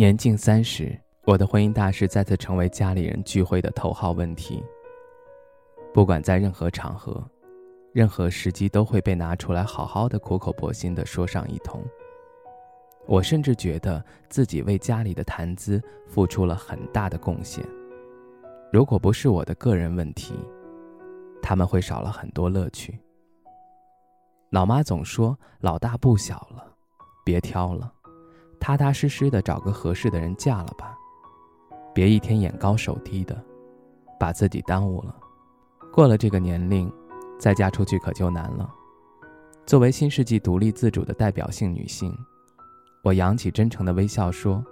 年近三十，我的婚姻大事再次成为家里人聚会的头号问题。不管在任何场合、任何时机，都会被拿出来好好的苦口婆心的说上一通。我甚至觉得自己为家里的谈资付出了很大的贡献。如果不是我的个人问题，他们会少了很多乐趣。老妈总说：“老大不小了，别挑了。”踏踏实实的找个合适的人嫁了吧，别一天眼高手低的，把自己耽误了。过了这个年龄，再嫁出去可就难了。作为新世纪独立自主的代表性女性，我扬起真诚的微笑说：“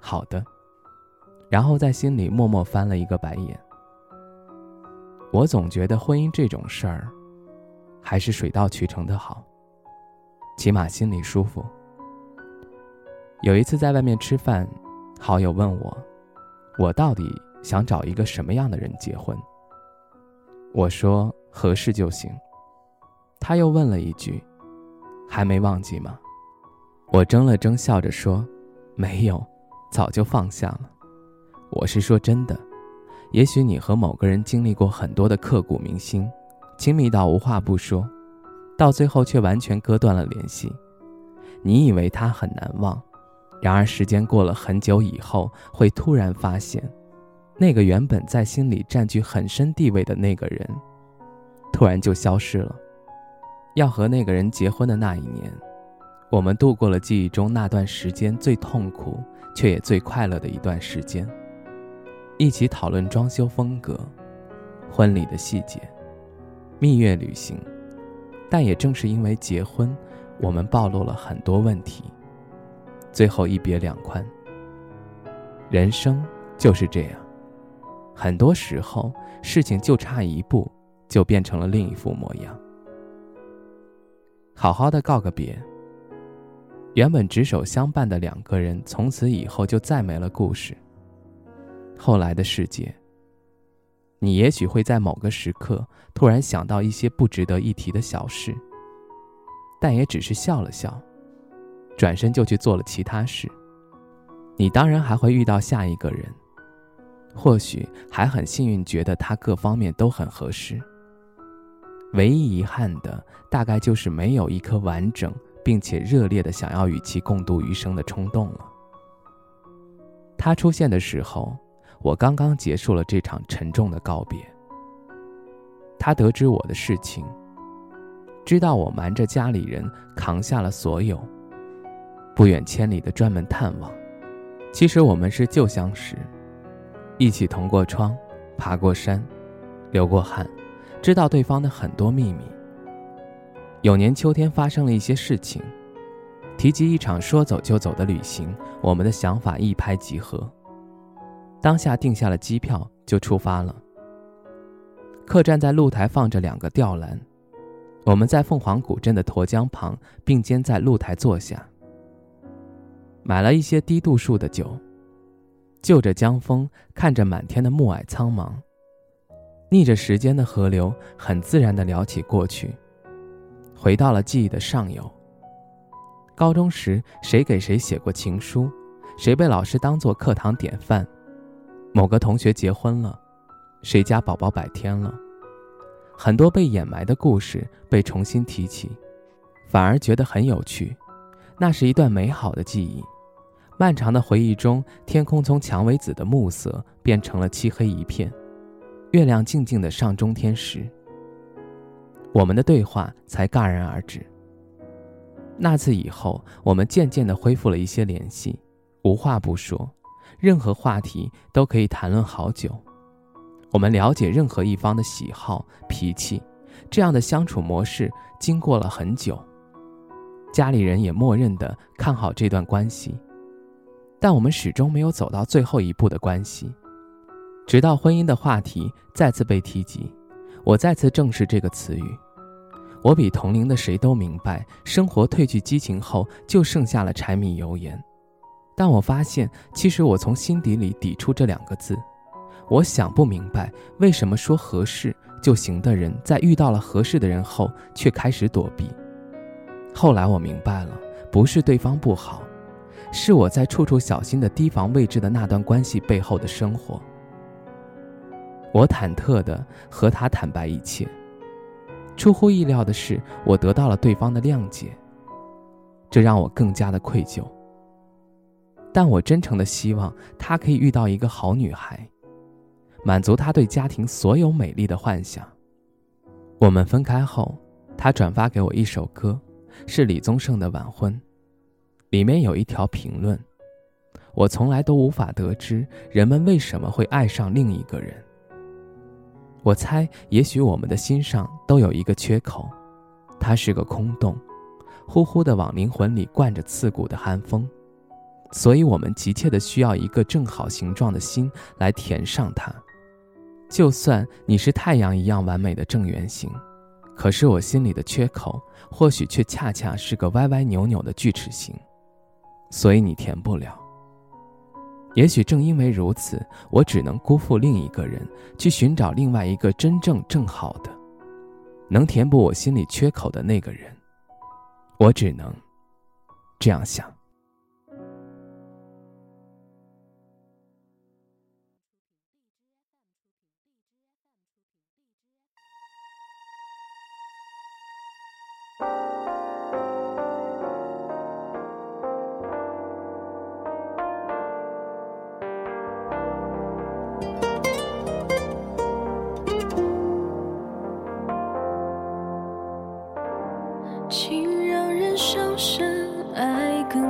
好的。”然后在心里默默翻了一个白眼。我总觉得婚姻这种事儿，还是水到渠成的好，起码心里舒服。有一次在外面吃饭，好友问我：“我到底想找一个什么样的人结婚？”我说：“合适就行。”他又问了一句：“还没忘记吗？”我怔了怔，笑着说：“没有，早就放下了。”我是说真的，也许你和某个人经历过很多的刻骨铭心，亲密到无话不说，到最后却完全割断了联系。你以为他很难忘。然而，时间过了很久以后，会突然发现，那个原本在心里占据很深地位的那个人，突然就消失了。要和那个人结婚的那一年，我们度过了记忆中那段时间最痛苦却也最快乐的一段时间，一起讨论装修风格、婚礼的细节、蜜月旅行。但也正是因为结婚，我们暴露了很多问题。最后一别两宽。人生就是这样，很多时候事情就差一步，就变成了另一副模样。好好的告个别，原本执手相伴的两个人，从此以后就再没了故事。后来的世界，你也许会在某个时刻突然想到一些不值得一提的小事，但也只是笑了笑。转身就去做了其他事，你当然还会遇到下一个人，或许还很幸运，觉得他各方面都很合适。唯一遗憾的，大概就是没有一颗完整并且热烈的想要与其共度余生的冲动了。他出现的时候，我刚刚结束了这场沉重的告别。他得知我的事情，知道我瞒着家里人扛下了所有。不远千里的专门探望，其实我们是旧相识，一起同过窗，爬过山，流过汗，知道对方的很多秘密。有年秋天发生了一些事情，提及一场说走就走的旅行，我们的想法一拍即合，当下定下了机票就出发了。客栈在露台放着两个吊篮，我们在凤凰古镇的沱江旁并肩在露台坐下。买了一些低度数的酒，就着江风，看着满天的暮霭苍茫，逆着时间的河流，很自然地聊起过去，回到了记忆的上游。高中时，谁给谁写过情书？谁被老师当做课堂典范？某个同学结婚了，谁家宝宝百天了？很多被掩埋的故事被重新提起，反而觉得很有趣。那是一段美好的记忆。漫长的回忆中，天空从蔷薇紫的暮色变成了漆黑一片，月亮静静的上中天时，我们的对话才戛然而止。那次以后，我们渐渐的恢复了一些联系，无话不说，任何话题都可以谈论好久。我们了解任何一方的喜好、脾气，这样的相处模式经过了很久，家里人也默认的看好这段关系。但我们始终没有走到最后一步的关系。直到婚姻的话题再次被提及，我再次正视这个词语。我比同龄的谁都明白，生活褪去激情后，就剩下了柴米油盐。但我发现，其实我从心底里抵触这两个字。我想不明白，为什么说合适就行的人，在遇到了合适的人后，却开始躲避。后来我明白了，不是对方不好，是我在处处小心的提防未知的那段关系背后的生活。我忐忑的和他坦白一切，出乎意料的是，我得到了对方的谅解，这让我更加的愧疚。但我真诚的希望他可以遇到一个好女孩，满足他对家庭所有美丽的幻想。我们分开后，他转发给我一首歌。是李宗盛的《晚婚》，里面有一条评论：“我从来都无法得知人们为什么会爱上另一个人。我猜，也许我们的心上都有一个缺口，它是个空洞，呼呼的往灵魂里灌着刺骨的寒风，所以我们急切的需要一个正好形状的心来填上它。就算你是太阳一样完美的正圆形。”可是我心里的缺口，或许却恰恰是个歪歪扭扭的锯齿形，所以你填不了。也许正因为如此，我只能辜负另一个人，去寻找另外一个真正正好的，能填补我心里缺口的那个人。我只能这样想。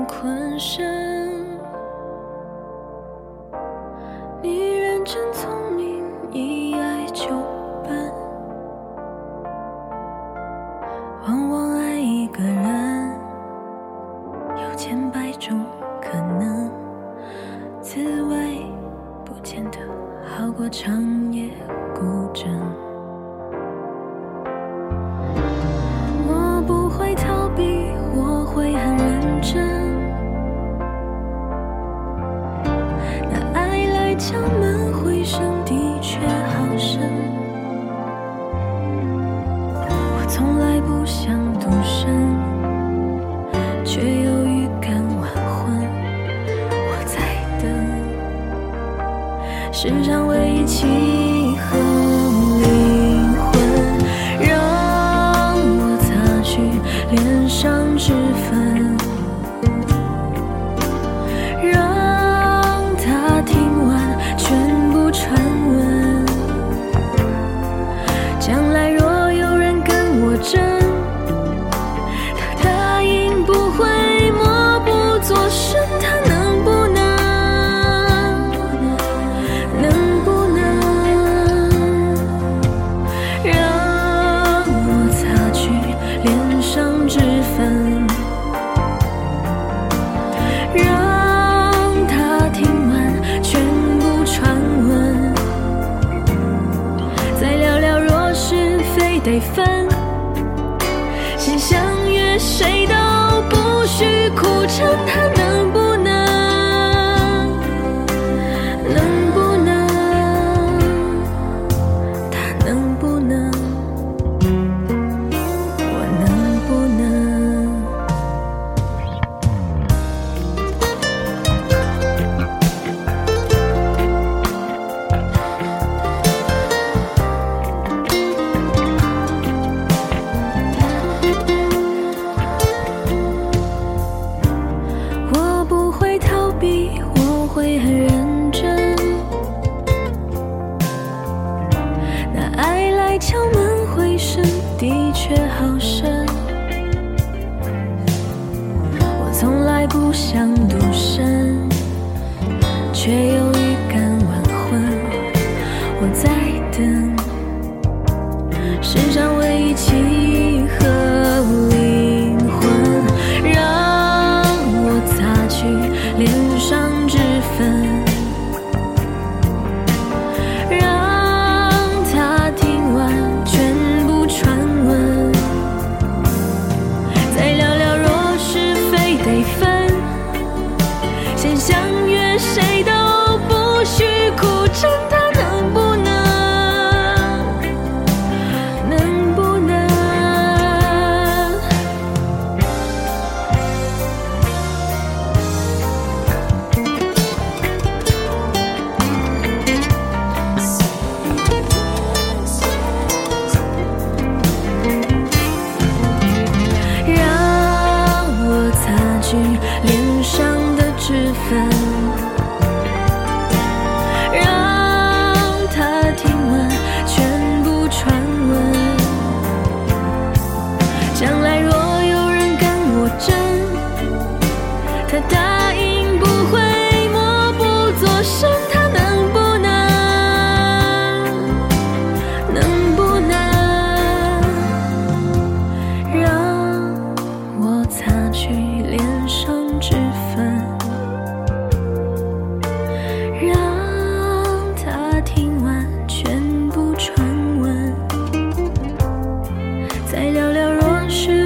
困世上唯一得分，心相约，谁都不许哭成谁的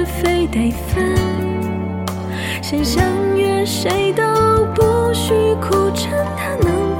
非得分。先相约谁都不许苦撑他能